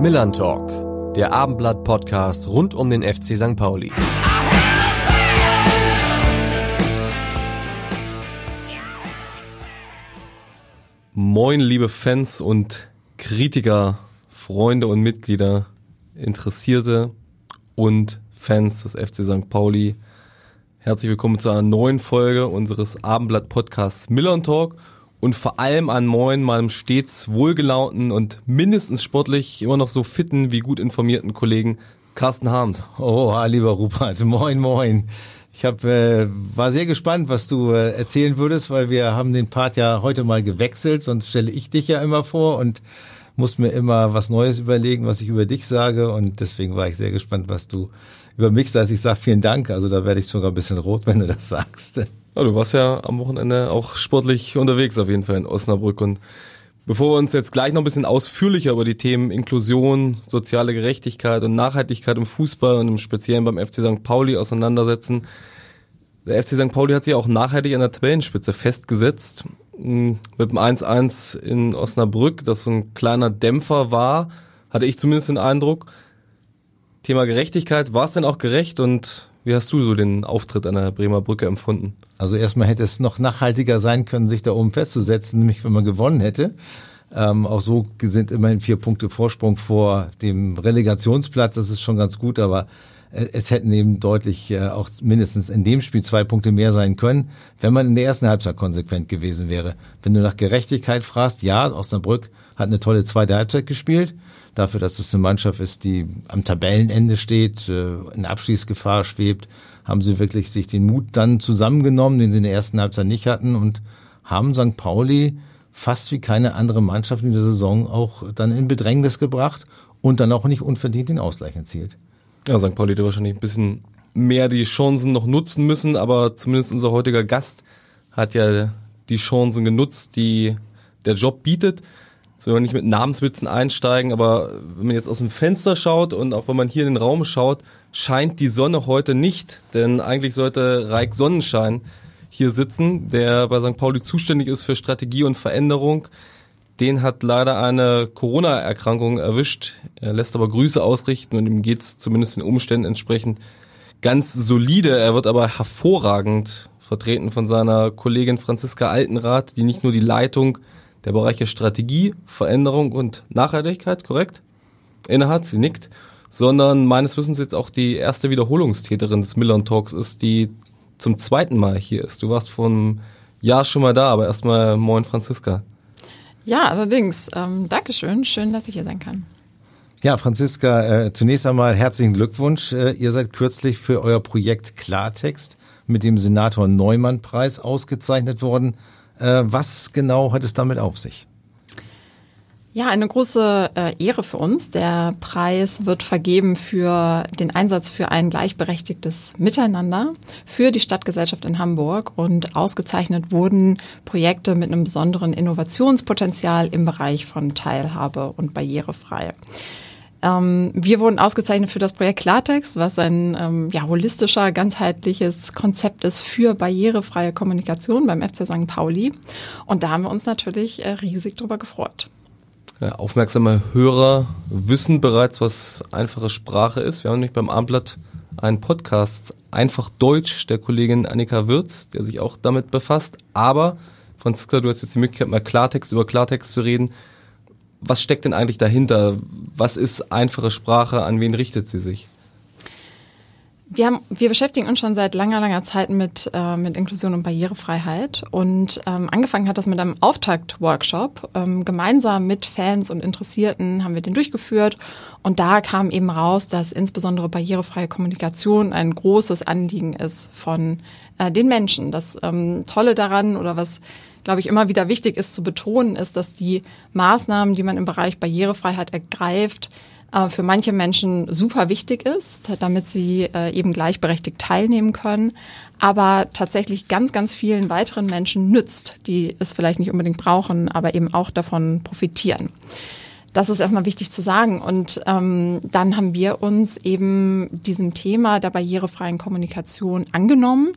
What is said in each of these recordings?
Millern Talk, der Abendblatt-Podcast rund um den FC St. Pauli. Moin, liebe Fans und Kritiker, Freunde und Mitglieder, Interessierte und Fans des FC St. Pauli. Herzlich willkommen zu einer neuen Folge unseres Abendblatt-Podcasts Millern Talk und vor allem an Moin, meinem stets wohlgelaunten und mindestens sportlich immer noch so fitten wie gut informierten Kollegen Carsten Harms. Oh, lieber Rupert, moin, moin. Ich hab, äh, war sehr gespannt, was du äh, erzählen würdest, weil wir haben den Part ja heute mal gewechselt, sonst stelle ich dich ja immer vor und muss mir immer was Neues überlegen, was ich über dich sage und deswegen war ich sehr gespannt, was du über mich sagst. Ich sag vielen Dank, also da werde ich sogar ein bisschen rot, wenn du das sagst. Ja, du warst ja am Wochenende auch sportlich unterwegs auf jeden Fall in Osnabrück und Bevor wir uns jetzt gleich noch ein bisschen ausführlicher über die Themen Inklusion, soziale Gerechtigkeit und Nachhaltigkeit im Fußball und im Speziellen beim FC St. Pauli auseinandersetzen, der FC St. Pauli hat sich auch nachhaltig an der Tabellenspitze festgesetzt. Hm, mit dem 1-1 in Osnabrück, das so ein kleiner Dämpfer war, hatte ich zumindest den Eindruck. Thema Gerechtigkeit, war es denn auch gerecht und wie hast du so den Auftritt an der Bremer Brücke empfunden? Also erstmal hätte es noch nachhaltiger sein können, sich da oben festzusetzen, nämlich wenn man gewonnen hätte. Ähm, auch so sind immerhin vier Punkte Vorsprung vor dem Relegationsplatz. Das ist schon ganz gut, aber äh, es hätten eben deutlich äh, auch mindestens in dem Spiel zwei Punkte mehr sein können, wenn man in der ersten Halbzeit konsequent gewesen wäre. Wenn du nach Gerechtigkeit fragst, ja, Osnabrück hat eine tolle zweite Halbzeit gespielt dafür, dass es eine Mannschaft ist, die am Tabellenende steht, äh, in Abschließgefahr schwebt, haben sie wirklich sich den Mut dann zusammengenommen, den sie in der ersten Halbzeit nicht hatten und haben St. Pauli fast wie keine andere Mannschaft in der Saison auch dann in Bedrängnis gebracht und dann auch nicht unverdient den Ausgleich erzielt. Ja, St. Pauli hätte wahrscheinlich ein bisschen mehr die Chancen noch nutzen müssen, aber zumindest unser heutiger Gast hat ja die Chancen genutzt, die der Job bietet. Jetzt will man nicht mit Namenswitzen einsteigen, aber wenn man jetzt aus dem Fenster schaut und auch wenn man hier in den Raum schaut, scheint die Sonne heute nicht, denn eigentlich sollte Reik Sonnenschein hier sitzen, der bei St. Pauli zuständig ist für Strategie und Veränderung. Den hat leider eine Corona-Erkrankung erwischt. Er lässt aber Grüße ausrichten und ihm geht's zumindest den Umständen entsprechend ganz solide. Er wird aber hervorragend vertreten von seiner Kollegin Franziska Altenrath, die nicht nur die Leitung der Bereiche Strategie, Veränderung und Nachhaltigkeit, korrekt? Innehat, sie nickt, sondern meines Wissens jetzt auch die erste Wiederholungstäterin des Millern Talks ist, die zum zweiten Mal hier ist. Du warst vor einem Jahr schon mal da, aber erstmal moin Franziska. Ja, allerdings. Ähm, Dankeschön. Schön, dass ich hier sein kann. Ja, Franziska, äh, zunächst einmal herzlichen Glückwunsch. Äh, ihr seid kürzlich für euer Projekt Klartext mit dem Senator Neumann Preis ausgezeichnet worden. Äh, was genau hat es damit auf sich? Ja, eine große äh, Ehre für uns. Der Preis wird vergeben für den Einsatz für ein gleichberechtigtes Miteinander für die Stadtgesellschaft in Hamburg und ausgezeichnet wurden Projekte mit einem besonderen Innovationspotenzial im Bereich von Teilhabe und barrierefrei. Ähm, wir wurden ausgezeichnet für das Projekt Klartext, was ein ähm, ja, holistischer, ganzheitliches Konzept ist für barrierefreie Kommunikation beim FC St. Pauli. Und da haben wir uns natürlich äh, riesig drüber gefreut. Ja, aufmerksame Hörer wissen bereits, was einfache Sprache ist. Wir haben nämlich beim Abendblatt einen Podcast Einfach Deutsch der Kollegin Annika Würz, der sich auch damit befasst. Aber, Franziska, du hast jetzt die Möglichkeit, mal Klartext über Klartext zu reden was steckt denn eigentlich dahinter? Was ist einfache Sprache? An wen richtet sie sich? Wir, haben, wir beschäftigen uns schon seit langer, langer Zeit mit, äh, mit Inklusion und Barrierefreiheit. Und ähm, angefangen hat das mit einem Auftakt-Workshop. Ähm, gemeinsam mit Fans und Interessierten haben wir den durchgeführt. Und da kam eben raus, dass insbesondere barrierefreie Kommunikation ein großes Anliegen ist von äh, den Menschen. Das ähm, Tolle daran oder was glaube ich, immer wieder wichtig ist zu betonen, ist, dass die Maßnahmen, die man im Bereich Barrierefreiheit ergreift, äh, für manche Menschen super wichtig ist, damit sie äh, eben gleichberechtigt teilnehmen können, aber tatsächlich ganz, ganz vielen weiteren Menschen nützt, die es vielleicht nicht unbedingt brauchen, aber eben auch davon profitieren. Das ist erstmal wichtig zu sagen. Und ähm, dann haben wir uns eben diesem Thema der barrierefreien Kommunikation angenommen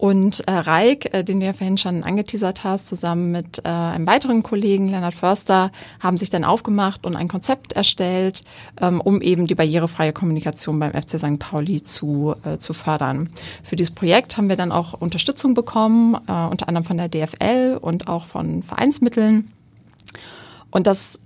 Und äh, Reik, äh, den du ja vorhin schon angeteasert hast, zusammen mit äh, einem weiteren Kollegen, Leonard Förster, haben sich dann aufgemacht und ein Konzept erstellt, ähm, um eben die barrierefreie Kommunikation beim FC St. Pauli zu, äh, zu fördern. Für dieses Projekt haben wir dann auch Unterstützung bekommen, äh, unter anderem von der DFL und auch von Vereinsmitteln. Und das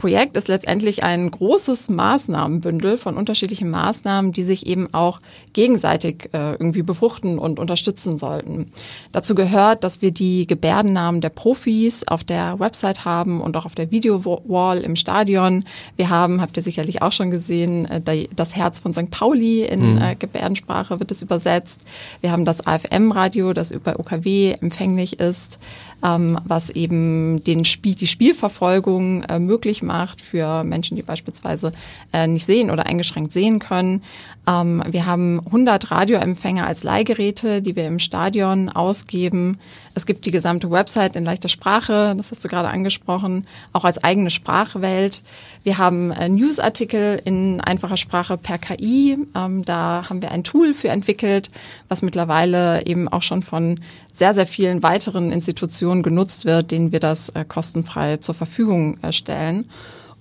Projekt ist letztendlich ein großes Maßnahmenbündel von unterschiedlichen Maßnahmen, die sich eben auch gegenseitig äh, irgendwie befruchten und unterstützen sollten. Dazu gehört, dass wir die Gebärdennamen der Profis auf der Website haben und auch auf der Video-Wall im Stadion. Wir haben, habt ihr sicherlich auch schon gesehen, äh, das Herz von St. Pauli in mhm. äh, Gebärdensprache wird es übersetzt. Wir haben das AFM-Radio, das über OKW empfänglich ist ähm, was eben den Spiel, die Spielverfolgung äh, möglich macht für Menschen, die beispielsweise äh, nicht sehen oder eingeschränkt sehen können. Ähm, wir haben 100 Radioempfänger als Leihgeräte, die wir im Stadion ausgeben. Es gibt die gesamte Website in leichter Sprache, das hast du gerade angesprochen, auch als eigene Sprachwelt. Wir haben äh, Newsartikel in einfacher Sprache per KI. Ähm, da haben wir ein Tool für entwickelt, was mittlerweile eben auch schon von sehr, sehr vielen weiteren Institutionen genutzt wird, denen wir das äh, kostenfrei zur Verfügung äh, stellen.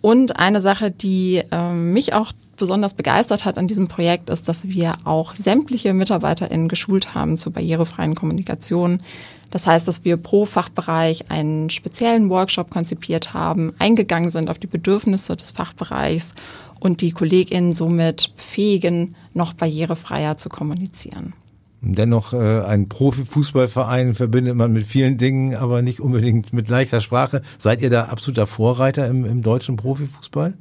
Und eine Sache, die äh, mich auch besonders begeistert hat an diesem Projekt, ist, dass wir auch sämtliche MitarbeiterInnen geschult haben zur barrierefreien Kommunikation. Das heißt, dass wir pro Fachbereich einen speziellen Workshop konzipiert haben, eingegangen sind auf die Bedürfnisse des Fachbereichs und die KollegInnen somit befähigen, noch barrierefreier zu kommunizieren. Dennoch äh, ein Profifußballverein verbindet man mit vielen Dingen, aber nicht unbedingt mit leichter Sprache. Seid ihr da absoluter Vorreiter im, im deutschen Profifußball?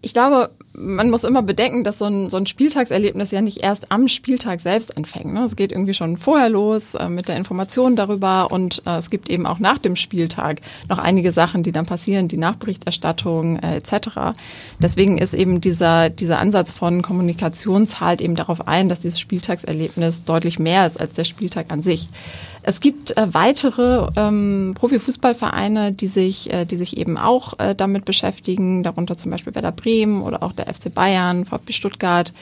Ich glaube, man muss immer bedenken, dass so ein, so ein Spieltagserlebnis ja nicht erst am Spieltag selbst anfängt. Ne? Es geht irgendwie schon vorher los äh, mit der Information darüber und äh, es gibt eben auch nach dem Spieltag noch einige Sachen, die dann passieren, die Nachberichterstattung äh, etc. Deswegen ist eben dieser, dieser Ansatz von Kommunikation zahlt eben darauf ein, dass dieses Spieltagserlebnis deutlich mehr ist als der Spieltag an sich. Es gibt äh, weitere ähm, Profifußballvereine, die sich, äh, die sich eben auch äh, damit beschäftigen, darunter zum Beispiel Werder Bremen oder auch der FC Bayern, VfB Stuttgart,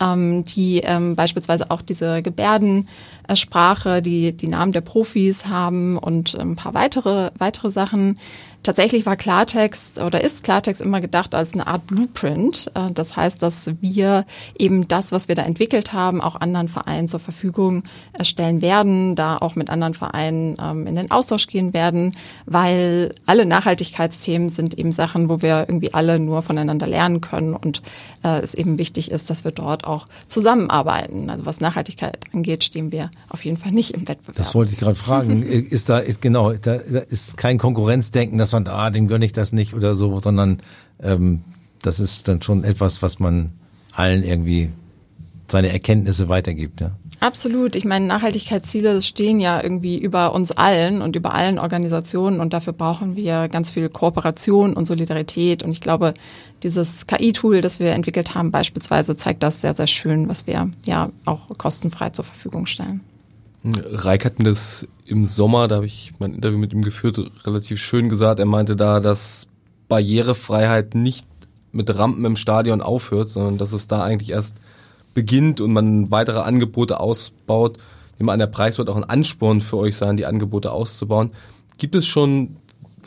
ähm, die ähm, beispielsweise auch diese Gebärdensprache, die die Namen der Profis haben und ein paar weitere weitere Sachen. Tatsächlich war Klartext oder ist Klartext immer gedacht als eine Art Blueprint. Äh, das heißt, dass wir eben das, was wir da entwickelt haben, auch anderen Vereinen zur Verfügung stellen werden, da auch mit anderen Vereinen ähm, in den Austausch gehen werden, weil alle Nachhaltigkeitsthemen sind eben Sachen, wo wir irgendwie alle nur voneinander lernen können und äh, es eben wichtig ist, dass wir dort auch zusammenarbeiten. Also was Nachhaltigkeit angeht, stehen wir auf jeden Fall nicht im Wettbewerb. Das wollte ich gerade fragen. ist da, ist genau, da ist kein Konkurrenzdenken, man, ah, dem gönne ich das nicht oder so, sondern ähm, das ist dann schon etwas, was man allen irgendwie seine Erkenntnisse weitergibt, ja. Absolut. Ich meine, Nachhaltigkeitsziele stehen ja irgendwie über uns allen und über allen Organisationen und dafür brauchen wir ganz viel Kooperation und Solidarität. Und ich glaube, dieses KI-Tool, das wir entwickelt haben, beispielsweise zeigt das sehr, sehr schön, was wir ja auch kostenfrei zur Verfügung stellen. Reik hat mir das im Sommer, da habe ich mein Interview mit ihm geführt, relativ schön gesagt. Er meinte da, dass Barrierefreiheit nicht mit Rampen im Stadion aufhört, sondern dass es da eigentlich erst beginnt und man weitere Angebote ausbaut. Nehme an, der Preis wird auch ein Ansporn für euch sein, die Angebote auszubauen. Gibt es schon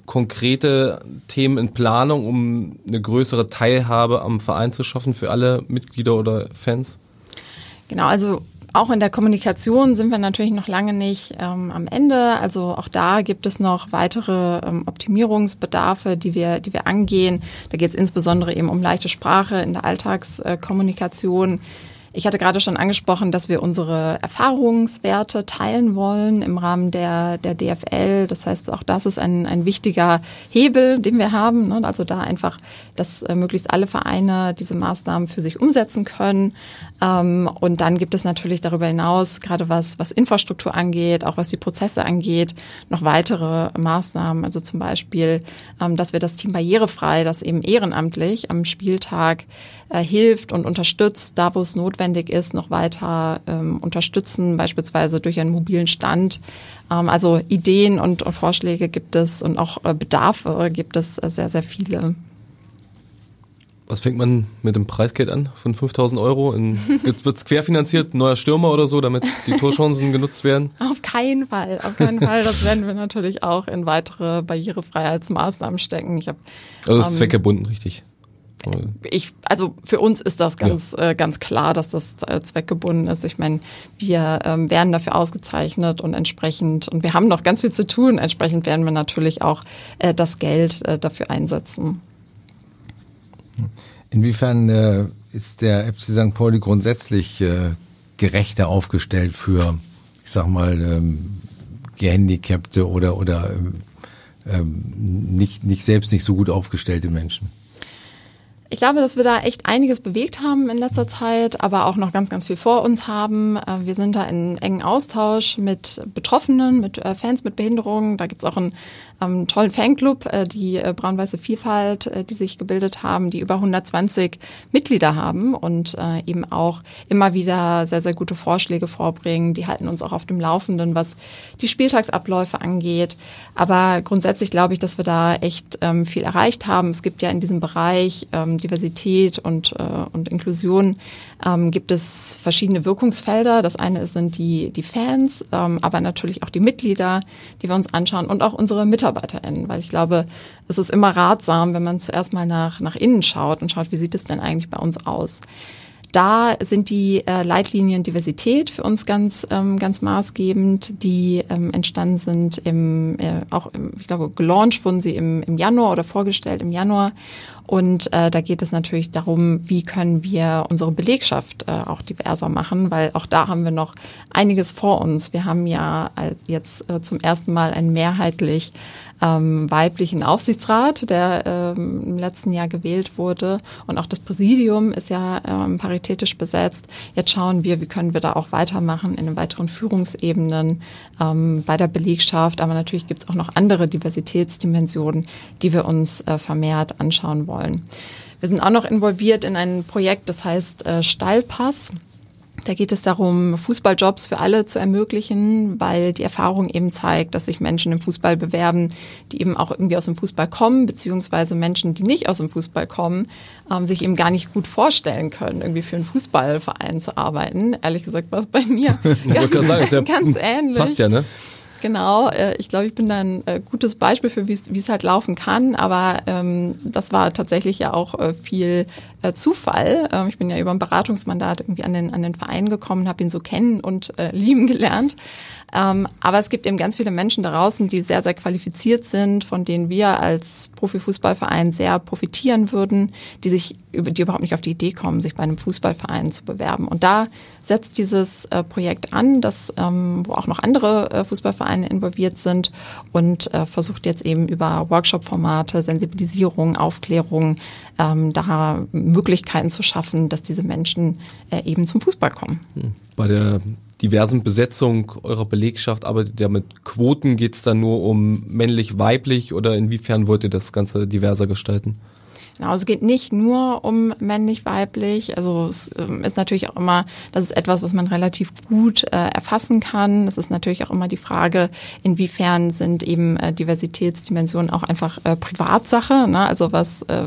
konkrete Themen in Planung, um eine größere Teilhabe am Verein zu schaffen für alle Mitglieder oder Fans? Genau, also auch in der Kommunikation sind wir natürlich noch lange nicht ähm, am Ende. Also auch da gibt es noch weitere ähm, Optimierungsbedarfe, die wir, die wir angehen. Da geht es insbesondere eben um leichte Sprache in der Alltagskommunikation. Äh, ich hatte gerade schon angesprochen, dass wir unsere Erfahrungswerte teilen wollen im Rahmen der, der DFL. Das heißt, auch das ist ein, ein wichtiger Hebel, den wir haben. Ne? Also da einfach, dass äh, möglichst alle Vereine diese Maßnahmen für sich umsetzen können. Ähm, und dann gibt es natürlich darüber hinaus, gerade was, was Infrastruktur angeht, auch was die Prozesse angeht, noch weitere Maßnahmen. Also zum Beispiel, ähm, dass wir das Team barrierefrei, das eben ehrenamtlich am Spieltag äh, hilft und unterstützt, da wo es notwendig ist, noch weiter ähm, unterstützen, beispielsweise durch einen mobilen Stand. Ähm, also Ideen und, und, Vorschläge gibt es und auch äh, Bedarfe gibt es äh, sehr, sehr viele. Was fängt man mit dem Preisgeld an von 5000 Euro? Wird es querfinanziert, neuer Stürmer oder so, damit die Torchancen genutzt werden? Auf keinen Fall, auf keinen Fall. Das werden wir natürlich auch in weitere Barrierefreiheitsmaßnahmen stecken. Ich hab, also das ist ähm, zweckgebunden, richtig. Ich, also für uns ist das ganz, ja. äh, ganz klar, dass das äh, zweckgebunden ist. Ich meine, wir ähm, werden dafür ausgezeichnet und entsprechend, und wir haben noch ganz viel zu tun, entsprechend werden wir natürlich auch äh, das Geld äh, dafür einsetzen. Inwiefern äh, ist der FC St. Pauli grundsätzlich äh, gerechter aufgestellt für, ich sag mal, ähm, Gehandicapte oder, oder ähm, ähm nicht, nicht selbst nicht so gut aufgestellte Menschen? Ich glaube, dass wir da echt einiges bewegt haben in letzter Zeit, aber auch noch ganz, ganz viel vor uns haben. Äh, wir sind da in engen Austausch mit Betroffenen, mit äh, Fans mit Behinderungen. Da gibt's auch einen ähm, tollen Fanclub, äh, die Braun-Weiße Vielfalt, die sich gebildet haben, die über 120 Mitglieder haben und eben auch immer wieder sehr, sehr gute Vorschläge vorbringen. Die halten uns auch auf dem Laufenden, was die Spieltagsabläufe angeht. Aber grundsätzlich glaube ich, dass wir da echt ähm, viel erreicht haben. Es gibt ja in diesem Bereich ähm, Diversität und, äh, und Inklusion ähm, gibt es verschiedene Wirkungsfelder. Das eine sind die, die Fans, ähm, aber natürlich auch die Mitglieder, die wir uns anschauen und auch unsere MitarbeiterInnen, weil ich glaube, es ist immer ratsam, wenn man zuerst mal nach, nach innen schaut und schaut, wie sieht es denn eigentlich bei uns aus. Da sind die äh, Leitlinien Diversität für uns ganz, ähm, ganz maßgebend, die ähm, entstanden sind im, äh, auch im, ich glaube, gelauncht wurden sie im, im Januar oder vorgestellt im Januar. Und äh, da geht es natürlich darum, wie können wir unsere Belegschaft äh, auch diverser machen, weil auch da haben wir noch einiges vor uns. Wir haben ja jetzt äh, zum ersten Mal ein mehrheitlich ähm, weiblichen Aufsichtsrat, der ähm, im letzten Jahr gewählt wurde. Und auch das Präsidium ist ja ähm, paritätisch besetzt. Jetzt schauen wir, wie können wir da auch weitermachen in den weiteren Führungsebenen ähm, bei der Belegschaft. Aber natürlich gibt es auch noch andere Diversitätsdimensionen, die wir uns äh, vermehrt anschauen wollen. Wir sind auch noch involviert in ein Projekt, das heißt äh, Stallpass. Da geht es darum, Fußballjobs für alle zu ermöglichen, weil die Erfahrung eben zeigt, dass sich Menschen im Fußball bewerben, die eben auch irgendwie aus dem Fußball kommen, beziehungsweise Menschen, die nicht aus dem Fußball kommen, ähm, sich eben gar nicht gut vorstellen können, irgendwie für einen Fußballverein zu arbeiten. Ehrlich gesagt war es bei mir ganz, sagen, ja, ganz ähnlich. Passt ja, ne? Genau, äh, ich glaube, ich bin da ein äh, gutes Beispiel für, wie es halt laufen kann, aber ähm, das war tatsächlich ja auch äh, viel äh, Zufall. Ähm, ich bin ja über ein Beratungsmandat irgendwie an den, an den Verein gekommen, habe ihn so kennen und äh, lieben gelernt. Ähm, aber es gibt eben ganz viele Menschen da draußen, die sehr, sehr qualifiziert sind, von denen wir als Profifußballverein sehr profitieren würden, die sich die überhaupt nicht auf die Idee kommen, sich bei einem Fußballverein zu bewerben. Und da setzt dieses äh, Projekt an, das, ähm, wo auch noch andere äh, Fußballvereine involviert sind und äh, versucht jetzt eben über Workshop-Formate, Sensibilisierung, Aufklärung, ähm, da Möglichkeiten zu schaffen, dass diese Menschen äh, eben zum Fußball kommen. Hm. Bei der diversen Besetzung eurer Belegschaft arbeitet ihr mit Quoten? Geht es da nur um männlich-weiblich oder inwiefern wollt ihr das Ganze diverser gestalten? Genau, es geht nicht nur um männlich-weiblich. Also es ähm, ist natürlich auch immer, das ist etwas, was man relativ gut äh, erfassen kann. Es ist natürlich auch immer die Frage, inwiefern sind eben äh, Diversitätsdimensionen auch einfach äh, Privatsache. Ne? Also was äh,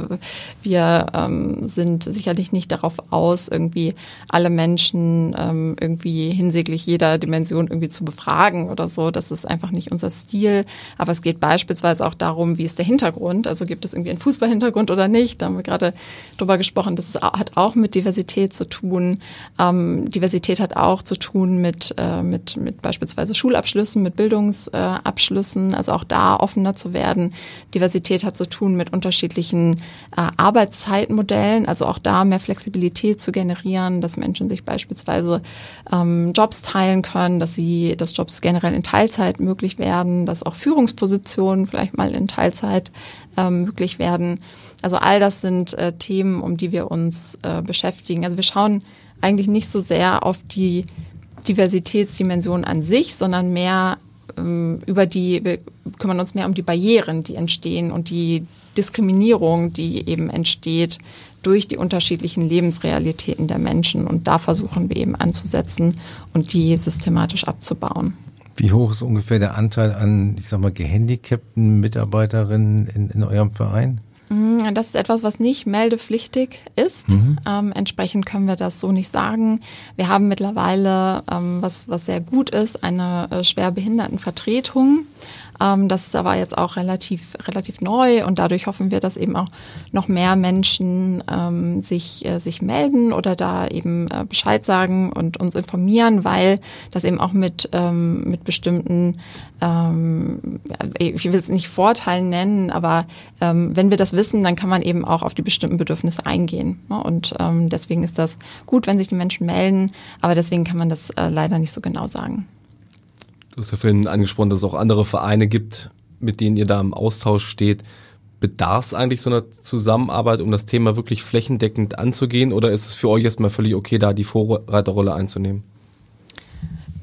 wir ähm, sind sicherlich nicht darauf aus, irgendwie alle Menschen ähm, irgendwie hinsichtlich jeder Dimension irgendwie zu befragen oder so. Das ist einfach nicht unser Stil. Aber es geht beispielsweise auch darum, wie ist der Hintergrund? Also gibt es irgendwie einen Fußballhintergrund oder nicht? Nicht. Da haben wir gerade drüber gesprochen. Das hat auch mit Diversität zu tun. Ähm, Diversität hat auch zu tun mit, äh, mit, mit beispielsweise Schulabschlüssen, mit Bildungsabschlüssen, also auch da offener zu werden. Diversität hat zu tun mit unterschiedlichen äh, Arbeitszeitmodellen, also auch da mehr Flexibilität zu generieren, dass Menschen sich beispielsweise ähm, Jobs teilen können, dass sie, dass Jobs generell in Teilzeit möglich werden, dass auch Führungspositionen vielleicht mal in Teilzeit ähm, möglich werden. Also all das sind äh, Themen, um die wir uns äh, beschäftigen. Also wir schauen eigentlich nicht so sehr auf die Diversitätsdimension an sich, sondern mehr ähm, über die, wir kümmern uns mehr um die Barrieren, die entstehen und die Diskriminierung, die eben entsteht durch die unterschiedlichen Lebensrealitäten der Menschen. Und da versuchen wir eben anzusetzen und die systematisch abzubauen. Wie hoch ist ungefähr der Anteil an, ich sag mal, gehandicapten Mitarbeiterinnen in, in eurem Verein? Mm, das ist etwas, was nicht meldepflichtig ist. Mhm. Ähm, entsprechend können wir das so nicht sagen. Wir haben mittlerweile, ähm, was, was sehr gut ist, eine äh, Schwerbehindertenvertretung. Ähm, das ist aber jetzt auch relativ, relativ neu und dadurch hoffen wir, dass eben auch noch mehr Menschen ähm, sich, äh, sich melden oder da eben äh, Bescheid sagen und uns informieren, weil das eben auch mit, ähm, mit bestimmten, ähm, ich will es nicht Vorteilen nennen, aber ähm, wenn wir das wissen, dann kann man eben auch auf die bestimmten Bedürfnisse eingehen. Ne? Und ähm, deswegen ist das gut, wenn sich die Menschen melden, aber deswegen kann man das äh, leider nicht so genau sagen. Du hast ja vorhin angesprochen, dass es auch andere Vereine gibt, mit denen ihr da im Austausch steht. Bedarf es eigentlich so einer Zusammenarbeit, um das Thema wirklich flächendeckend anzugehen? Oder ist es für euch erstmal völlig okay, da die Vorreiterrolle einzunehmen?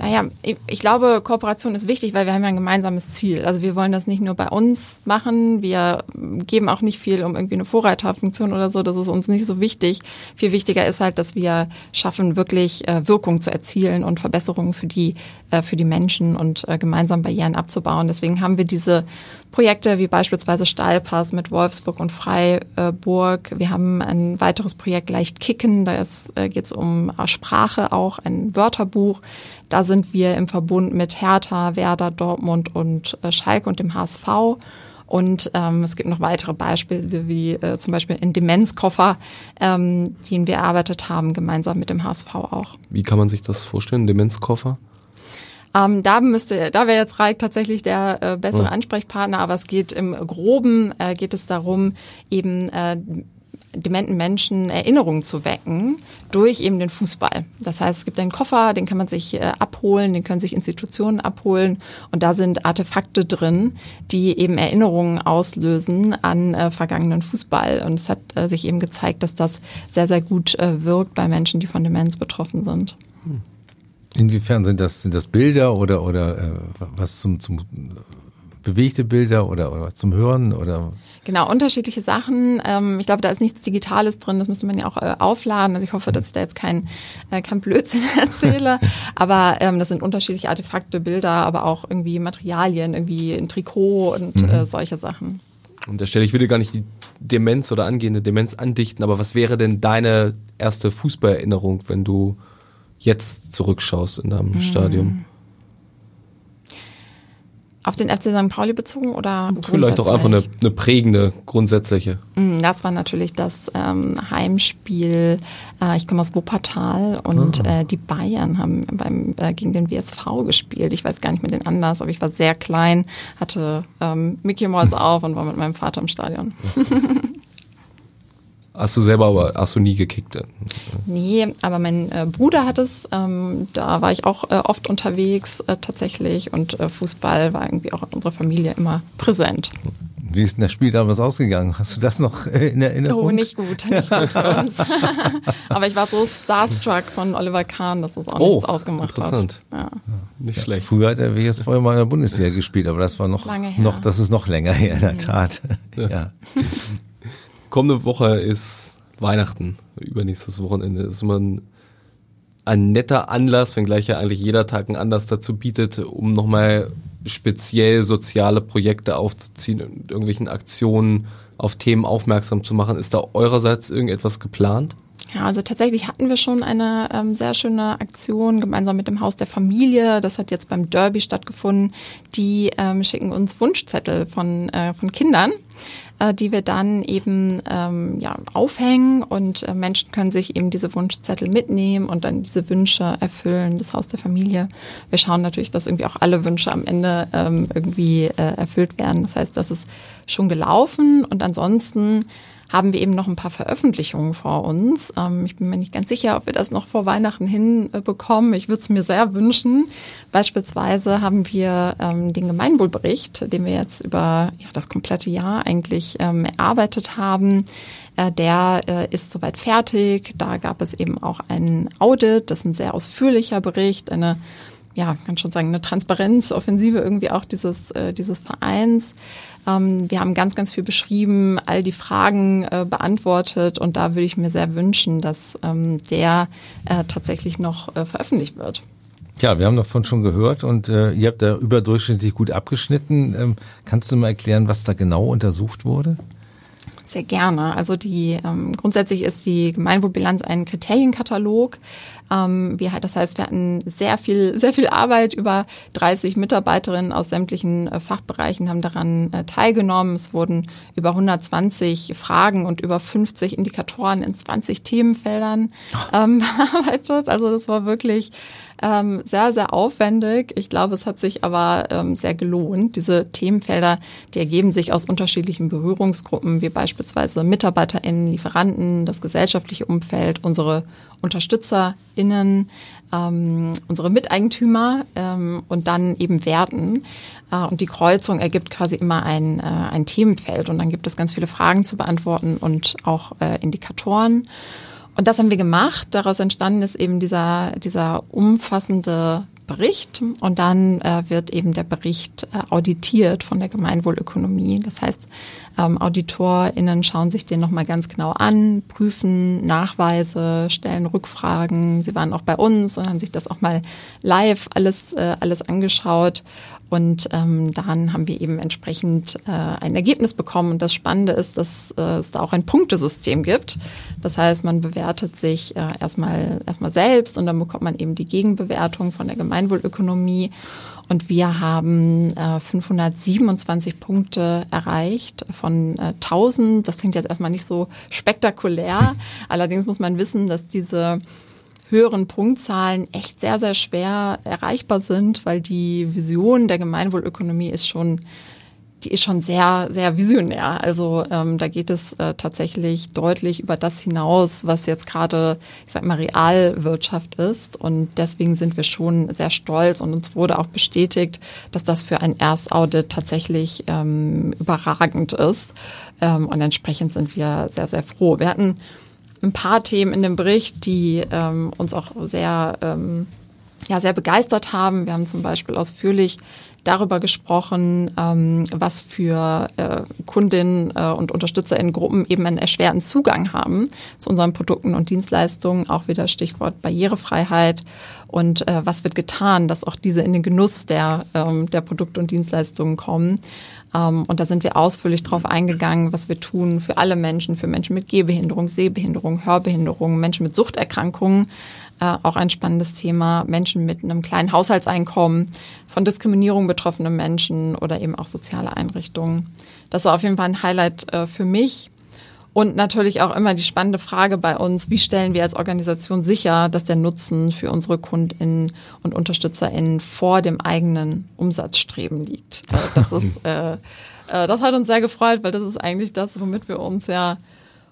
Naja, ich, ich glaube, Kooperation ist wichtig, weil wir haben ja ein gemeinsames Ziel. Also wir wollen das nicht nur bei uns machen. Wir geben auch nicht viel um irgendwie eine Vorreiterfunktion oder so. Das ist uns nicht so wichtig. Viel wichtiger ist halt, dass wir schaffen, wirklich äh, Wirkung zu erzielen und Verbesserungen für die, äh, für die Menschen und äh, gemeinsam Barrieren abzubauen. Deswegen haben wir diese Projekte wie beispielsweise Stahlpass mit Wolfsburg und Freiburg. Wir haben ein weiteres Projekt Leicht Kicken, da äh, geht es um Sprache auch, ein Wörterbuch. Da sind wir im Verbund mit Hertha, Werder, Dortmund und äh, Schalke und dem HSV. Und ähm, es gibt noch weitere Beispiele, wie äh, zum Beispiel ein Demenzkoffer, ähm, den wir erarbeitet haben, gemeinsam mit dem HSV auch. Wie kann man sich das vorstellen, Demenzkoffer? Ähm, da müsste, da wäre jetzt Reik tatsächlich der äh, bessere ja. Ansprechpartner, aber es geht im Groben, äh, geht es darum, eben äh, dementen Menschen Erinnerungen zu wecken durch eben den Fußball. Das heißt, es gibt einen Koffer, den kann man sich äh, abholen, den können sich Institutionen abholen und da sind Artefakte drin, die eben Erinnerungen auslösen an äh, vergangenen Fußball. Und es hat äh, sich eben gezeigt, dass das sehr, sehr gut äh, wirkt bei Menschen, die von Demenz betroffen sind. Inwiefern sind das, sind das Bilder oder, oder äh, was zum, zum bewegte Bilder oder, oder zum Hören oder? Genau, unterschiedliche Sachen. Ähm, ich glaube, da ist nichts Digitales drin, das müsste man ja auch äh, aufladen. Also ich hoffe, dass ich da jetzt kein, äh, kein Blödsinn erzähle. aber ähm, das sind unterschiedliche Artefakte, Bilder, aber auch irgendwie Materialien, irgendwie ein Trikot und mhm. äh, solche Sachen. Und da stelle ich würde gar nicht die Demenz oder angehende Demenz andichten, aber was wäre denn deine erste Fußballerinnerung, wenn du jetzt zurückschaust in deinem mhm. Stadium? Auf den FC St. Pauli bezogen oder? Vielleicht auch einfach eine, eine prägende, grundsätzliche. Mhm, das war natürlich das ähm, Heimspiel. Äh, ich komme aus Wuppertal und ah. äh, die Bayern haben beim, äh, gegen den WSV gespielt. Ich weiß gar nicht mehr den Anlass, aber ich war sehr klein, hatte ähm, Mickey Mouse auf und war mit meinem Vater im Stadion. Hast du selber aber hast du nie gekickt? Nee, aber mein äh, Bruder hat es. Ähm, da war ich auch äh, oft unterwegs äh, tatsächlich und äh, Fußball war irgendwie auch in unserer Familie immer präsent. Wie ist denn das Spiel damals ausgegangen? Hast du das noch äh, in Erinnerung? Oh, nicht gut. Nicht gut für uns. aber ich war so starstruck von Oliver Kahn, dass das auch oh, nichts ausgemacht interessant. hat. Ja. Nicht ja, schlecht. Früher hat der WSV mal in der Bundesliga gespielt, aber das war noch, noch das ist noch länger her, in der mhm. Tat. ja. ja kommende Woche ist Weihnachten, übernächstes Wochenende. Ist immer ein, ein netter Anlass, wenngleich ja eigentlich jeder Tag einen Anlass dazu bietet, um nochmal speziell soziale Projekte aufzuziehen und irgendwelchen Aktionen auf Themen aufmerksam zu machen. Ist da eurerseits irgendetwas geplant? Ja, also tatsächlich hatten wir schon eine ähm, sehr schöne Aktion gemeinsam mit dem Haus der Familie. Das hat jetzt beim Derby stattgefunden. Die ähm, schicken uns Wunschzettel von, äh, von Kindern äh, die wir dann eben ähm, ja, aufhängen und äh, Menschen können sich eben diese Wunschzettel mitnehmen und dann diese Wünsche erfüllen, das Haus der Familie. Wir schauen natürlich, dass irgendwie auch alle Wünsche am Ende ähm, irgendwie äh, erfüllt werden. Das heißt, das ist schon gelaufen und ansonsten haben wir eben noch ein paar Veröffentlichungen vor uns. Ähm, ich bin mir nicht ganz sicher, ob wir das noch vor Weihnachten hinbekommen. Ich würde es mir sehr wünschen. Beispielsweise haben wir ähm, den Gemeinwohlbericht, den wir jetzt über ja, das komplette Jahr eigentlich ähm, erarbeitet haben. Äh, der äh, ist soweit fertig. Da gab es eben auch ein Audit. Das ist ein sehr ausführlicher Bericht, eine ja, kann schon sagen, eine Transparenzoffensive irgendwie auch dieses, äh, dieses Vereins. Ähm, wir haben ganz, ganz viel beschrieben, all die Fragen äh, beantwortet und da würde ich mir sehr wünschen, dass ähm, der äh, tatsächlich noch äh, veröffentlicht wird. Ja, wir haben davon schon gehört und äh, ihr habt da überdurchschnittlich gut abgeschnitten. Ähm, kannst du mal erklären, was da genau untersucht wurde? Sehr gerne. Also die ähm, grundsätzlich ist die Gemeinwohlbilanz ein Kriterienkatalog. Ähm, wir, das heißt, wir hatten sehr viel, sehr viel Arbeit. Über 30 Mitarbeiterinnen aus sämtlichen äh, Fachbereichen haben daran äh, teilgenommen. Es wurden über 120 Fragen und über 50 Indikatoren in 20 Themenfeldern ähm, bearbeitet. Also das war wirklich ähm, sehr, sehr aufwendig. Ich glaube, es hat sich aber ähm, sehr gelohnt. Diese Themenfelder, die ergeben sich aus unterschiedlichen Berührungsgruppen, wie beispielsweise MitarbeiterInnen, Lieferanten, das gesellschaftliche Umfeld, unsere UnterstützerInnen, ähm, unsere Miteigentümer ähm, und dann eben Werten. Äh, und die Kreuzung ergibt quasi immer ein, äh, ein Themenfeld und dann gibt es ganz viele Fragen zu beantworten und auch äh, Indikatoren. Und das haben wir gemacht. Daraus entstanden ist eben dieser, dieser umfassende Bericht und dann äh, wird eben der Bericht äh, auditiert von der Gemeinwohlökonomie. Das heißt, ähm, AuditorInnen schauen sich den nochmal ganz genau an, prüfen Nachweise, stellen Rückfragen. Sie waren auch bei uns und haben sich das auch mal live alles, äh, alles angeschaut. Und ähm, dann haben wir eben entsprechend äh, ein Ergebnis bekommen. Und das Spannende ist, dass äh, es da auch ein Punktesystem gibt. Das heißt, man bewertet sich äh, erstmal, erstmal selbst und dann bekommt man eben die Gegenbewertung von der Gemeinwohlökonomie. Und wir haben äh, 527 Punkte erreicht von äh, 1000. Das klingt jetzt erstmal nicht so spektakulär. Allerdings muss man wissen, dass diese höheren Punktzahlen echt sehr, sehr schwer erreichbar sind, weil die Vision der Gemeinwohlökonomie ist schon die ist schon sehr, sehr visionär. Also ähm, da geht es äh, tatsächlich deutlich über das hinaus, was jetzt gerade, ich sag mal, Realwirtschaft ist. Und deswegen sind wir schon sehr stolz und uns wurde auch bestätigt, dass das für ein Erstaudit tatsächlich ähm, überragend ist. Ähm, und entsprechend sind wir sehr, sehr froh. Wir hatten ein paar Themen in dem Bericht, die ähm, uns auch sehr, ähm, ja, sehr begeistert haben. Wir haben zum Beispiel ausführlich darüber gesprochen, ähm, was für äh, Kundinnen äh, und Unterstützer in Gruppen eben einen erschwerten Zugang haben zu unseren Produkten und Dienstleistungen. Auch wieder Stichwort Barrierefreiheit. Und äh, was wird getan, dass auch diese in den Genuss der, ähm, der Produkte und Dienstleistungen kommen. Ähm, und da sind wir ausführlich drauf eingegangen, was wir tun für alle Menschen, für Menschen mit Gehbehinderung, Sehbehinderung, Hörbehinderung, Menschen mit Suchterkrankungen äh, auch ein spannendes Thema. Menschen mit einem kleinen Haushaltseinkommen, von Diskriminierung betroffene Menschen oder eben auch soziale Einrichtungen. Das war auf jeden Fall ein Highlight äh, für mich. Und natürlich auch immer die spannende Frage bei uns, wie stellen wir als Organisation sicher, dass der Nutzen für unsere KundInnen und UnterstützerInnen vor dem eigenen Umsatzstreben liegt. Äh, das ist, äh, äh, das hat uns sehr gefreut, weil das ist eigentlich das, womit wir uns ja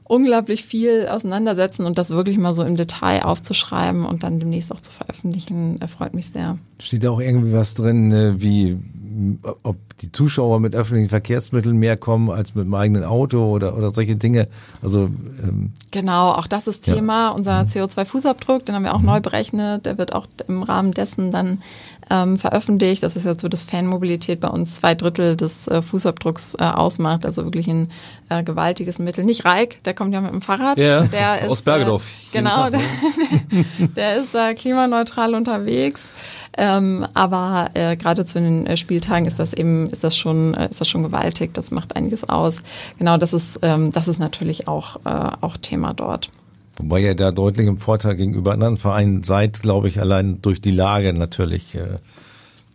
unglaublich viel auseinandersetzen und das wirklich mal so im Detail aufzuschreiben und dann demnächst auch zu veröffentlichen, freut mich sehr. Steht da auch irgendwie was drin, äh, wie ob die Zuschauer mit öffentlichen Verkehrsmitteln mehr kommen als mit dem eigenen Auto oder, oder solche Dinge. Also ähm, genau, auch das ist Thema. Ja. Unser mhm. CO2-Fußabdruck, den haben wir auch mhm. neu berechnet. Der wird auch im Rahmen dessen dann ähm, veröffentlicht. Das ist jetzt so, dass Fanmobilität bei uns zwei Drittel des äh, Fußabdrucks äh, ausmacht. Also wirklich ein äh, gewaltiges Mittel. Nicht Reik, der kommt ja mit dem Fahrrad. Ja, der ist, aus Bergedorf. Äh, genau, Tag, ne? der, der ist da klimaneutral unterwegs. Ähm, aber äh, gerade zu den äh, Spieltagen ist das eben, ist das schon, äh, ist das schon gewaltig. Das macht einiges aus. Genau, das ist, ähm, das ist natürlich auch, äh, auch Thema dort. Wobei ihr da deutlich im Vorteil gegenüber anderen Vereinen seid, glaube ich, allein durch die Lage natürlich äh,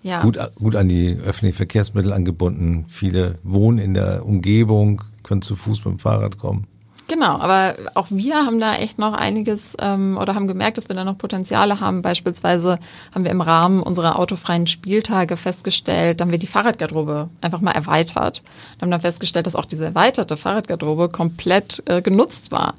ja. gut, gut an die öffentlichen Verkehrsmittel angebunden. Viele wohnen in der Umgebung, können zu Fuß mit dem Fahrrad kommen. Genau, aber auch wir haben da echt noch einiges ähm, oder haben gemerkt, dass wir da noch Potenziale haben. Beispielsweise haben wir im Rahmen unserer autofreien Spieltage festgestellt, haben wir die Fahrradgarderobe einfach mal erweitert. Wir haben dann festgestellt, dass auch diese erweiterte Fahrradgarderobe komplett äh, genutzt war.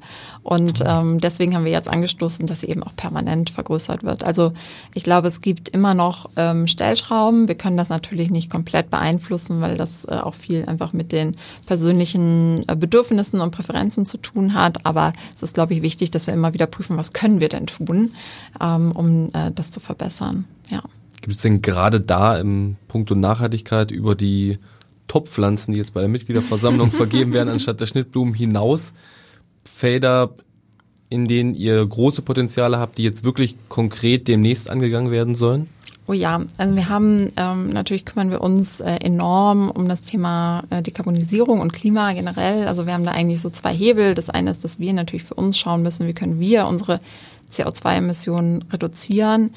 Und ähm, deswegen haben wir jetzt angestoßen, dass sie eben auch permanent vergrößert wird. Also ich glaube, es gibt immer noch ähm, Stellschrauben. Wir können das natürlich nicht komplett beeinflussen, weil das äh, auch viel einfach mit den persönlichen äh, Bedürfnissen und Präferenzen zu tun hat. Aber es ist, glaube ich, wichtig, dass wir immer wieder prüfen, was können wir denn tun, ähm, um äh, das zu verbessern. Ja. Gibt es denn gerade da im Punkt Nachhaltigkeit über die Topfpflanzen, die jetzt bei der Mitgliederversammlung vergeben werden, anstatt der Schnittblumen hinaus Felder, in denen ihr große Potenziale habt, die jetzt wirklich konkret demnächst angegangen werden sollen? Oh ja, also wir haben ähm, natürlich kümmern wir uns äh, enorm um das Thema äh, Dekarbonisierung und Klima generell. Also wir haben da eigentlich so zwei Hebel. Das eine ist, dass wir natürlich für uns schauen müssen, wie können wir unsere CO2-Emissionen reduzieren.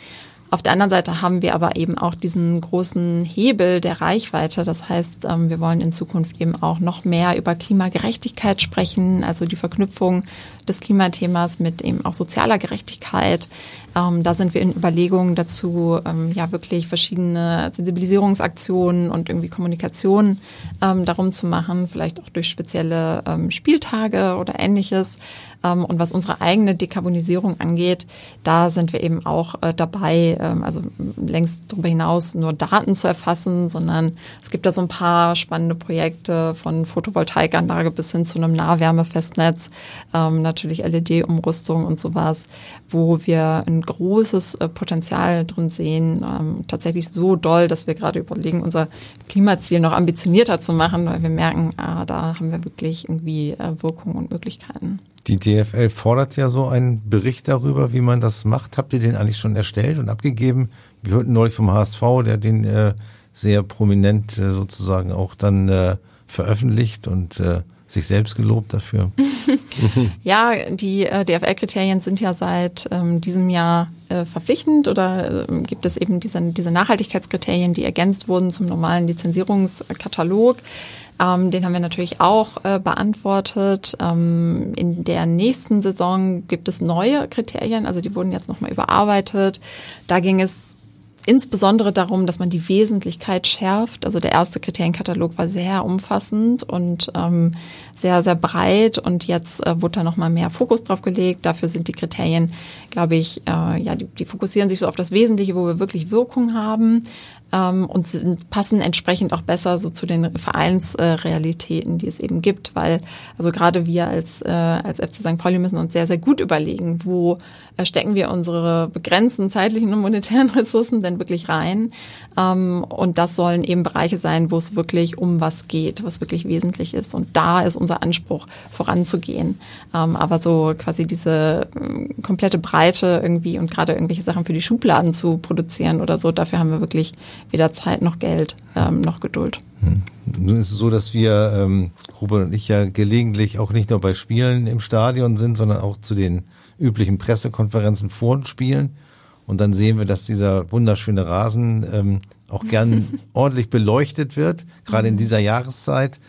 Auf der anderen Seite haben wir aber eben auch diesen großen Hebel der Reichweite. Das heißt, ähm, wir wollen in Zukunft eben auch noch mehr über Klimagerechtigkeit sprechen, also die Verknüpfung des Klimathemas mit eben auch sozialer Gerechtigkeit. Ähm, da sind wir in Überlegungen dazu, ähm, ja wirklich verschiedene Sensibilisierungsaktionen und irgendwie Kommunikation darum zu machen, vielleicht auch durch spezielle Spieltage oder ähnliches. Ähm, und was unsere eigene Dekarbonisierung angeht, da sind wir eben auch äh, dabei, ähm, also längst darüber hinaus nur Daten zu erfassen, sondern es gibt da so ein paar spannende Projekte von Photovoltaikanlage bis hin zu einem Nahwärmefestnetz, ähm, natürlich LED-Umrüstung und sowas, wo wir ein großes äh, Potenzial drin sehen, tatsächlich so doll, dass wir gerade überlegen, unser Klimaziel noch ambitionierter zu machen, weil wir merken, ah, da haben wir wirklich irgendwie äh, Wirkung und Möglichkeiten. Die DFL fordert ja so einen Bericht darüber, wie man das macht. Habt ihr den eigentlich schon erstellt und abgegeben? Wir hörten neulich vom HSV, der den äh, sehr prominent äh, sozusagen auch dann äh, veröffentlicht und äh, sich selbst gelobt dafür. ja, die äh, DFL-Kriterien sind ja seit ähm, diesem Jahr äh, verpflichtend oder äh, gibt es eben diese, diese Nachhaltigkeitskriterien, die ergänzt wurden zum normalen Lizenzierungskatalog. Ähm, den haben wir natürlich auch äh, beantwortet. Ähm, in der nächsten Saison gibt es neue Kriterien, also die wurden jetzt nochmal überarbeitet. Da ging es insbesondere darum, dass man die Wesentlichkeit schärft. Also der erste Kriterienkatalog war sehr umfassend und ähm, sehr, sehr breit und jetzt äh, wurde da nochmal mehr Fokus drauf gelegt. Dafür sind die Kriterien, glaube ich, äh, ja, die, die fokussieren sich so auf das Wesentliche, wo wir wirklich Wirkung haben ähm, und sind, passen entsprechend auch besser so zu den Vereinsrealitäten, äh, die es eben gibt, weil also gerade wir als, äh, als FC St. Pauli müssen uns sehr, sehr gut überlegen, wo äh, stecken wir unsere begrenzten zeitlichen und monetären Ressourcen denn wirklich rein. Ähm, und das sollen eben Bereiche sein, wo es wirklich um was geht, was wirklich wesentlich ist. Und da ist unser Anspruch, voranzugehen. Ähm, aber so quasi diese äh, komplette Breite irgendwie und gerade irgendwelche Sachen für die Schubladen zu produzieren oder so, dafür haben wir wirklich weder Zeit noch Geld ähm, noch Geduld. Hm. Nun ist es so, dass wir, ähm, Robert und ich ja gelegentlich auch nicht nur bei Spielen im Stadion sind, sondern auch zu den üblichen Pressekonferenzen vor den Spielen. Und dann sehen wir, dass dieser wunderschöne Rasen ähm, auch gern ordentlich beleuchtet wird, gerade in dieser Jahreszeit.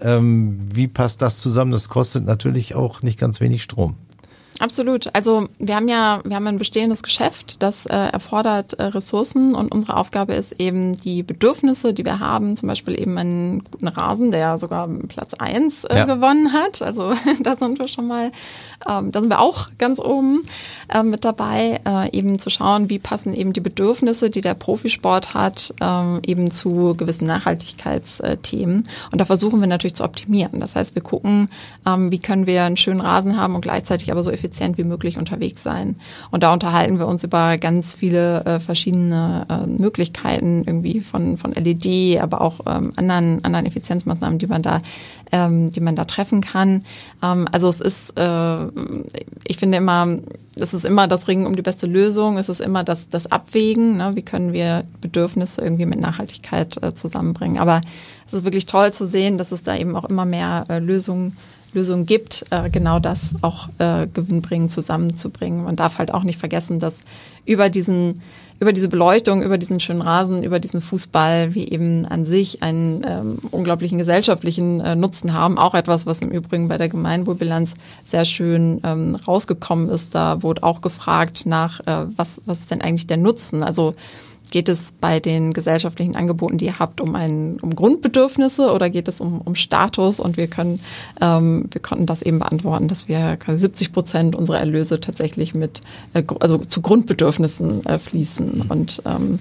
Ähm, wie passt das zusammen? Das kostet natürlich auch nicht ganz wenig Strom. Absolut. Also wir haben ja, wir haben ein bestehendes Geschäft, das äh, erfordert äh, Ressourcen und unsere Aufgabe ist eben die Bedürfnisse, die wir haben, zum Beispiel eben einen guten Rasen, der sogar Platz eins äh, ja. gewonnen hat. Also da sind wir schon mal, ähm, da sind wir auch ganz oben äh, mit dabei, äh, eben zu schauen, wie passen eben die Bedürfnisse, die der Profisport hat, äh, eben zu gewissen Nachhaltigkeitsthemen. Und da versuchen wir natürlich zu optimieren. Das heißt, wir gucken, ähm, wie können wir einen schönen Rasen haben und gleichzeitig aber so effizient effizient wie möglich unterwegs sein. Und da unterhalten wir uns über ganz viele äh, verschiedene äh, Möglichkeiten irgendwie von, von LED, aber auch ähm, anderen, anderen Effizienzmaßnahmen, die man da ähm, die man da treffen kann. Ähm, also es ist, äh, ich finde immer, es ist immer das Ringen um die beste Lösung, es ist immer das, das Abwägen, ne? wie können wir Bedürfnisse irgendwie mit Nachhaltigkeit äh, zusammenbringen. Aber es ist wirklich toll zu sehen, dass es da eben auch immer mehr äh, Lösungen Lösung gibt, äh, genau das auch äh, gewinnbringend zusammenzubringen. Man darf halt auch nicht vergessen, dass über diesen über diese Beleuchtung, über diesen schönen Rasen, über diesen Fußball, wie eben an sich einen ähm, unglaublichen gesellschaftlichen äh, Nutzen haben. Auch etwas, was im Übrigen bei der Gemeinwohlbilanz sehr schön ähm, rausgekommen ist. Da wurde auch gefragt nach, äh, was, was ist denn eigentlich der Nutzen? Also Geht es bei den gesellschaftlichen Angeboten, die ihr habt, um ein, um Grundbedürfnisse oder geht es um, um Status? Und wir können, ähm, wir konnten das eben beantworten, dass wir quasi 70 Prozent unserer Erlöse tatsächlich mit, äh, also zu Grundbedürfnissen äh, fließen. Und ähm,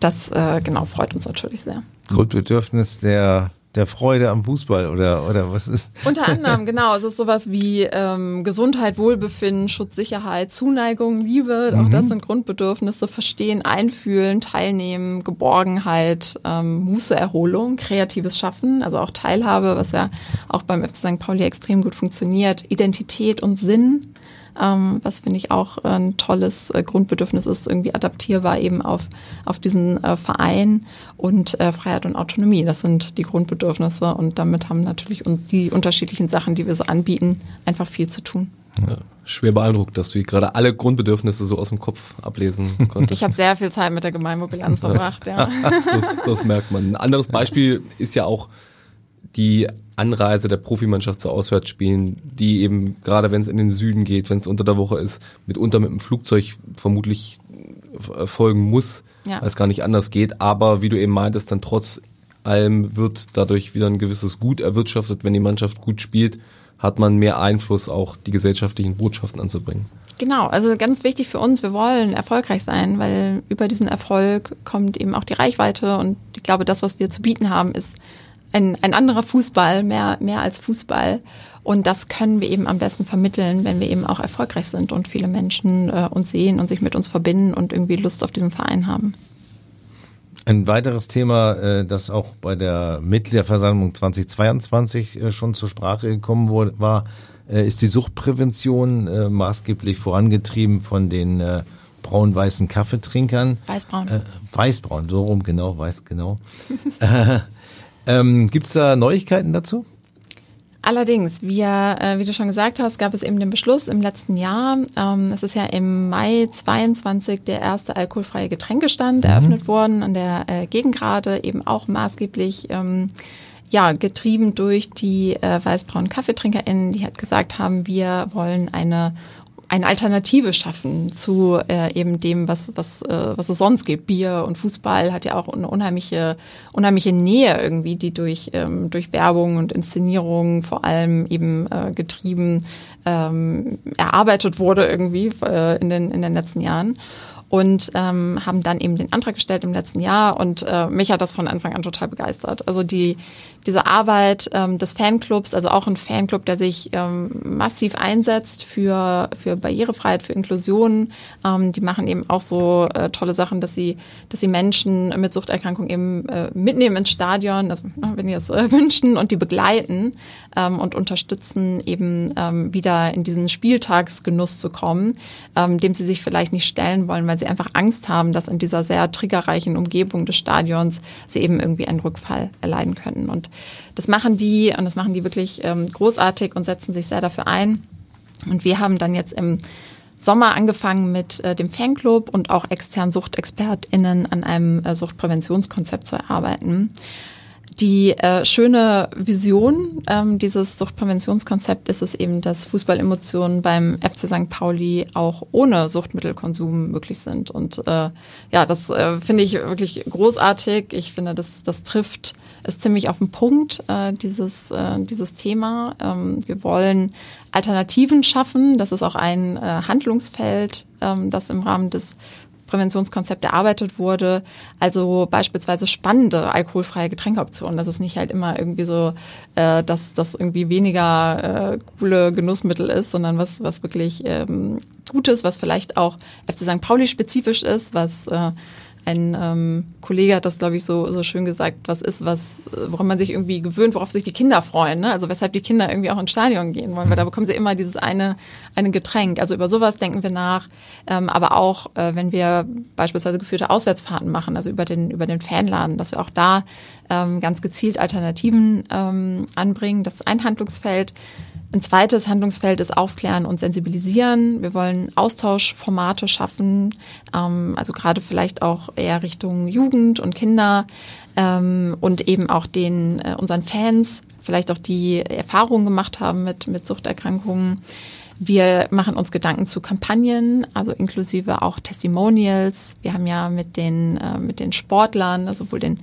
das äh, genau freut uns natürlich sehr. Grundbedürfnis der der Freude am Fußball oder oder was ist? Unter anderem genau. Es ist sowas wie ähm, Gesundheit, Wohlbefinden, Schutz, Sicherheit, Zuneigung, Liebe. Auch mhm. das sind Grundbedürfnisse. Verstehen, einfühlen, teilnehmen, Geborgenheit, ähm, Muße, Erholung, kreatives Schaffen, also auch Teilhabe, was ja auch beim FC St. Pauli extrem gut funktioniert. Identität und Sinn ähm, was finde ich auch ein tolles äh, Grundbedürfnis ist, irgendwie adaptierbar eben auf, auf diesen äh, Verein und äh, Freiheit und Autonomie. Das sind die Grundbedürfnisse und damit haben natürlich die unterschiedlichen Sachen, die wir so anbieten, einfach viel zu tun. Ja, schwer beeindruckt, dass du gerade alle Grundbedürfnisse so aus dem Kopf ablesen konntest. Ich habe sehr viel Zeit mit der Gemeinwohlbilanz verbracht, ja. das, das merkt man. Ein anderes Beispiel ist ja auch die Anreise der Profimannschaft zu Auswärtsspielen, die eben, gerade wenn es in den Süden geht, wenn es unter der Woche ist, mitunter mit dem Flugzeug vermutlich folgen muss, ja. weil es gar nicht anders geht. Aber wie du eben meintest, dann trotz allem wird dadurch wieder ein gewisses Gut erwirtschaftet, wenn die Mannschaft gut spielt, hat man mehr Einfluss, auch die gesellschaftlichen Botschaften anzubringen. Genau, also ganz wichtig für uns, wir wollen erfolgreich sein, weil über diesen Erfolg kommt eben auch die Reichweite und ich glaube, das, was wir zu bieten haben, ist ein, ein anderer Fußball, mehr, mehr als Fußball. Und das können wir eben am besten vermitteln, wenn wir eben auch erfolgreich sind und viele Menschen äh, uns sehen und sich mit uns verbinden und irgendwie Lust auf diesen Verein haben. Ein weiteres Thema, äh, das auch bei der Mitgliederversammlung 2022 äh, schon zur Sprache gekommen wurde, war, äh, ist die Suchtprävention maßgeblich vorangetrieben von den braun-weißen Kaffeetrinkern. Weißbraun. Weißbraun, so rum, genau, weiß, genau. Ähm, Gibt es da Neuigkeiten dazu? Allerdings, wir, äh, wie du schon gesagt hast, gab es eben den Beschluss im letzten Jahr. Ähm, es ist ja im Mai 22 der erste alkoholfreie Getränkestand mhm. eröffnet worden an der äh, Gegengrade, eben auch maßgeblich ähm, ja, getrieben durch die äh, weißbraunen KaffeetrinkerInnen, die halt gesagt haben, wir wollen eine eine Alternative schaffen zu äh, eben dem, was, was, äh, was es sonst gibt. Bier und Fußball hat ja auch eine unheimliche, unheimliche Nähe irgendwie, die durch, ähm, durch Werbung und Inszenierung vor allem eben äh, getrieben ähm, erarbeitet wurde irgendwie äh, in, den, in den letzten Jahren und ähm, haben dann eben den Antrag gestellt im letzten Jahr und äh, mich hat das von Anfang an total begeistert. Also die diese Arbeit ähm, des Fanclubs, also auch ein Fanclub, der sich ähm, massiv einsetzt für, für Barrierefreiheit, für Inklusion. Ähm, die machen eben auch so äh, tolle Sachen, dass sie, dass sie Menschen mit Suchterkrankung eben äh, mitnehmen ins Stadion, also, wenn die es äh, wünschen, und die begleiten ähm, und unterstützen, eben ähm, wieder in diesen Spieltagsgenuss zu kommen, ähm, dem sie sich vielleicht nicht stellen wollen, weil sie einfach Angst haben, dass in dieser sehr triggerreichen Umgebung des Stadions sie eben irgendwie einen Rückfall erleiden können. Und das machen die und das machen die wirklich ähm, großartig und setzen sich sehr dafür ein. Und wir haben dann jetzt im Sommer angefangen mit äh, dem Fanclub und auch externen SuchtexpertInnen an einem äh, Suchtpräventionskonzept zu erarbeiten. Die äh, schöne Vision ähm, dieses Suchtpräventionskonzept ist es eben, dass Fußballemotionen beim FC St. Pauli auch ohne Suchtmittelkonsum möglich sind. Und äh, ja, das äh, finde ich wirklich großartig. Ich finde, das, das trifft es ziemlich auf den Punkt, äh, dieses, äh, dieses Thema. Ähm, wir wollen Alternativen schaffen. Das ist auch ein äh, Handlungsfeld, ähm, das im Rahmen des Präventionskonzept erarbeitet wurde. Also beispielsweise spannende alkoholfreie Getränkeoptionen. Das ist nicht halt immer irgendwie so, äh, dass das irgendwie weniger äh, coole Genussmittel ist, sondern was, was wirklich ähm, Gutes, was vielleicht auch FC St. Pauli spezifisch ist, was äh, ein ähm, Kollege hat das, glaube ich, so, so schön gesagt, was ist, was, woran man sich irgendwie gewöhnt, worauf sich die Kinder freuen. Ne? Also weshalb die Kinder irgendwie auch ins Stadion gehen wollen, weil da bekommen sie immer dieses eine, eine Getränk. Also über sowas denken wir nach. Ähm, aber auch, äh, wenn wir beispielsweise geführte Auswärtsfahrten machen, also über den, über den Fanladen, dass wir auch da ähm, ganz gezielt Alternativen ähm, anbringen. Das ist ein Handlungsfeld. Ein zweites Handlungsfeld ist Aufklären und Sensibilisieren. Wir wollen Austauschformate schaffen, ähm, also gerade vielleicht auch eher Richtung Jugend und Kinder ähm, und eben auch den äh, unseren Fans vielleicht auch die Erfahrungen gemacht haben mit, mit Suchterkrankungen. Wir machen uns Gedanken zu Kampagnen, also inklusive auch Testimonials. Wir haben ja mit den, äh, mit den Sportlern, also sowohl den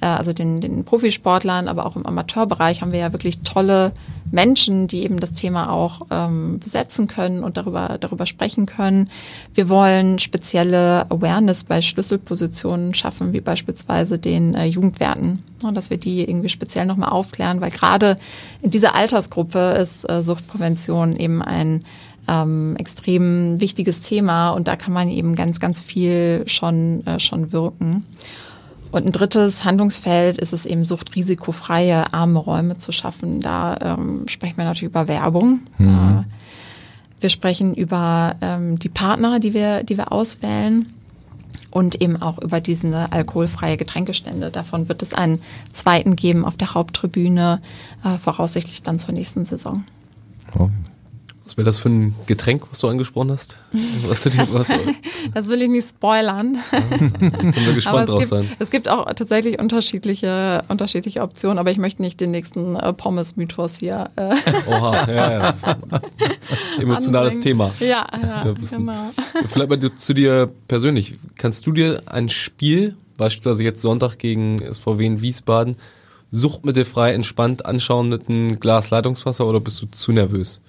äh, also den, den Profisportlern, aber auch im Amateurbereich haben wir ja wirklich tolle Menschen, die eben das Thema auch ähm, besetzen können und darüber, darüber sprechen können. Wir wollen spezielle Awareness bei Schlüsselpositionen schaffen, wie beispielsweise den äh, Jugendwerten, ja, dass wir die irgendwie speziell nochmal aufklären, weil gerade in dieser Altersgruppe ist äh, Suchtprävention eben ein ähm, extrem wichtiges Thema und da kann man eben ganz, ganz viel schon, äh, schon wirken. Und ein drittes Handlungsfeld ist es eben suchtrisikofreie, arme Räume zu schaffen. Da ähm, sprechen wir natürlich über Werbung. Mhm. Äh, Wir sprechen über ähm, die Partner, die wir, die wir auswählen und eben auch über diese alkoholfreie Getränkestände. Davon wird es einen zweiten geben auf der Haupttribüne, äh, voraussichtlich dann zur nächsten Saison. Oh. Was wäre das für ein Getränk, was du angesprochen hast? Was du was, das will ich nicht spoilern. Können wir gespannt drauf gibt, sein. Es gibt auch tatsächlich unterschiedliche, unterschiedliche Optionen, aber ich möchte nicht den nächsten äh, Pommes-Mythos hier. Äh, Oha, ja, ja. Emotionales anbringen. Thema. Ja, ja, genau. Vielleicht mal zu dir persönlich. Kannst du dir ein Spiel, beispielsweise jetzt Sonntag gegen SVW in Wiesbaden, suchtmittelfrei entspannt anschauen mit einem Glas Leitungswasser oder bist du zu nervös?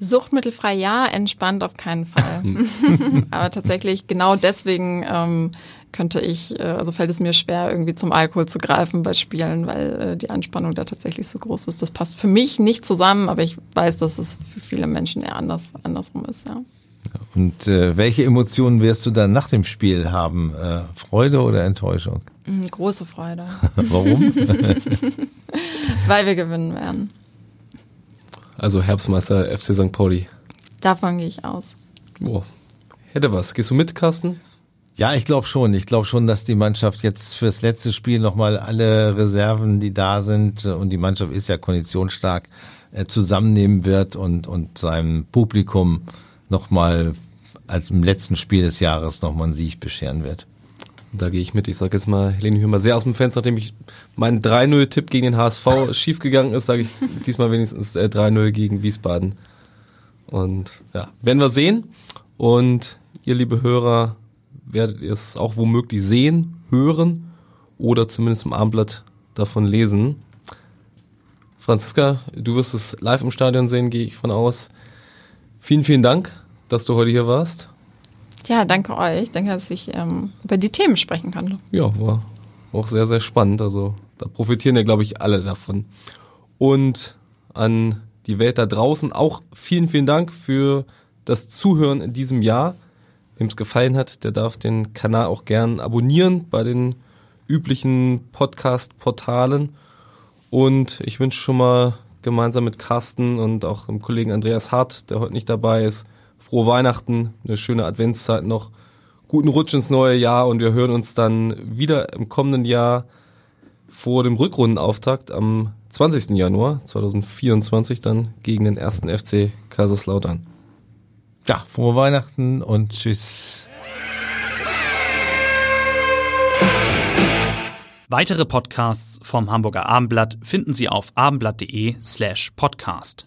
Suchtmittelfrei ja, entspannt auf keinen Fall. Aber tatsächlich genau deswegen ähm, könnte ich, äh, also fällt es mir schwer, irgendwie zum Alkohol zu greifen bei Spielen, weil äh, die Anspannung da tatsächlich so groß ist. Das passt für mich nicht zusammen, aber ich weiß, dass es für viele Menschen eher anders, andersrum ist, ja. Und äh, welche Emotionen wirst du dann nach dem Spiel haben? Äh, Freude oder Enttäuschung? Mhm, Große Freude, Warum? weil wir gewinnen werden. Also Herbstmeister FC St. Pauli. Davon gehe ich aus. Boah. Hätte was. Gehst du mit, Carsten? ja, ich glaube schon. Ich glaube schon, dass die Mannschaft jetzt fürs letzte Spiel nochmal alle Reserven, die da sind, äh, und die Mannschaft ist ja konditionsstark, äh, zusammennehmen wird und, und seinem Publikum nochmal als im letzten Spiel des Jahres nochmal einen Sieg bescheren wird. Da gehe ich mit. Ich sage jetzt mal, lehne mich mal sehr aus dem Fenster, nachdem ich mein 3-0-Tipp gegen den HSV schiefgegangen ist, sage ich diesmal wenigstens äh, 3-0 gegen Wiesbaden. Und ja, werden wir sehen. Und ihr, liebe Hörer, werdet ihr es auch womöglich sehen, hören oder zumindest im Abendblatt davon lesen. Franziska, du wirst es live im Stadion sehen, gehe ich von aus. Vielen, vielen Dank, dass du heute hier warst. Ja, danke euch. Danke, dass ich ähm, über die Themen sprechen kann. Ja, war auch sehr, sehr spannend. Also da profitieren ja, glaube ich, alle davon. Und an die Welt da draußen auch vielen, vielen Dank für das Zuhören in diesem Jahr. Wem es gefallen hat, der darf den Kanal auch gern abonnieren bei den üblichen Podcast-Portalen. Und ich wünsche schon mal gemeinsam mit Carsten und auch dem Kollegen Andreas Hart, der heute nicht dabei ist, frohe Weihnachten, eine schöne Adventszeit noch, guten Rutsch ins neue Jahr und wir hören uns dann wieder im kommenden Jahr vor dem Rückrundenauftakt am 20. Januar 2024 dann gegen den ersten FC Kaiserslautern. Ja, frohe Weihnachten und tschüss. Weitere Podcasts vom Hamburger Abendblatt finden Sie auf abendblatt.de slash podcast.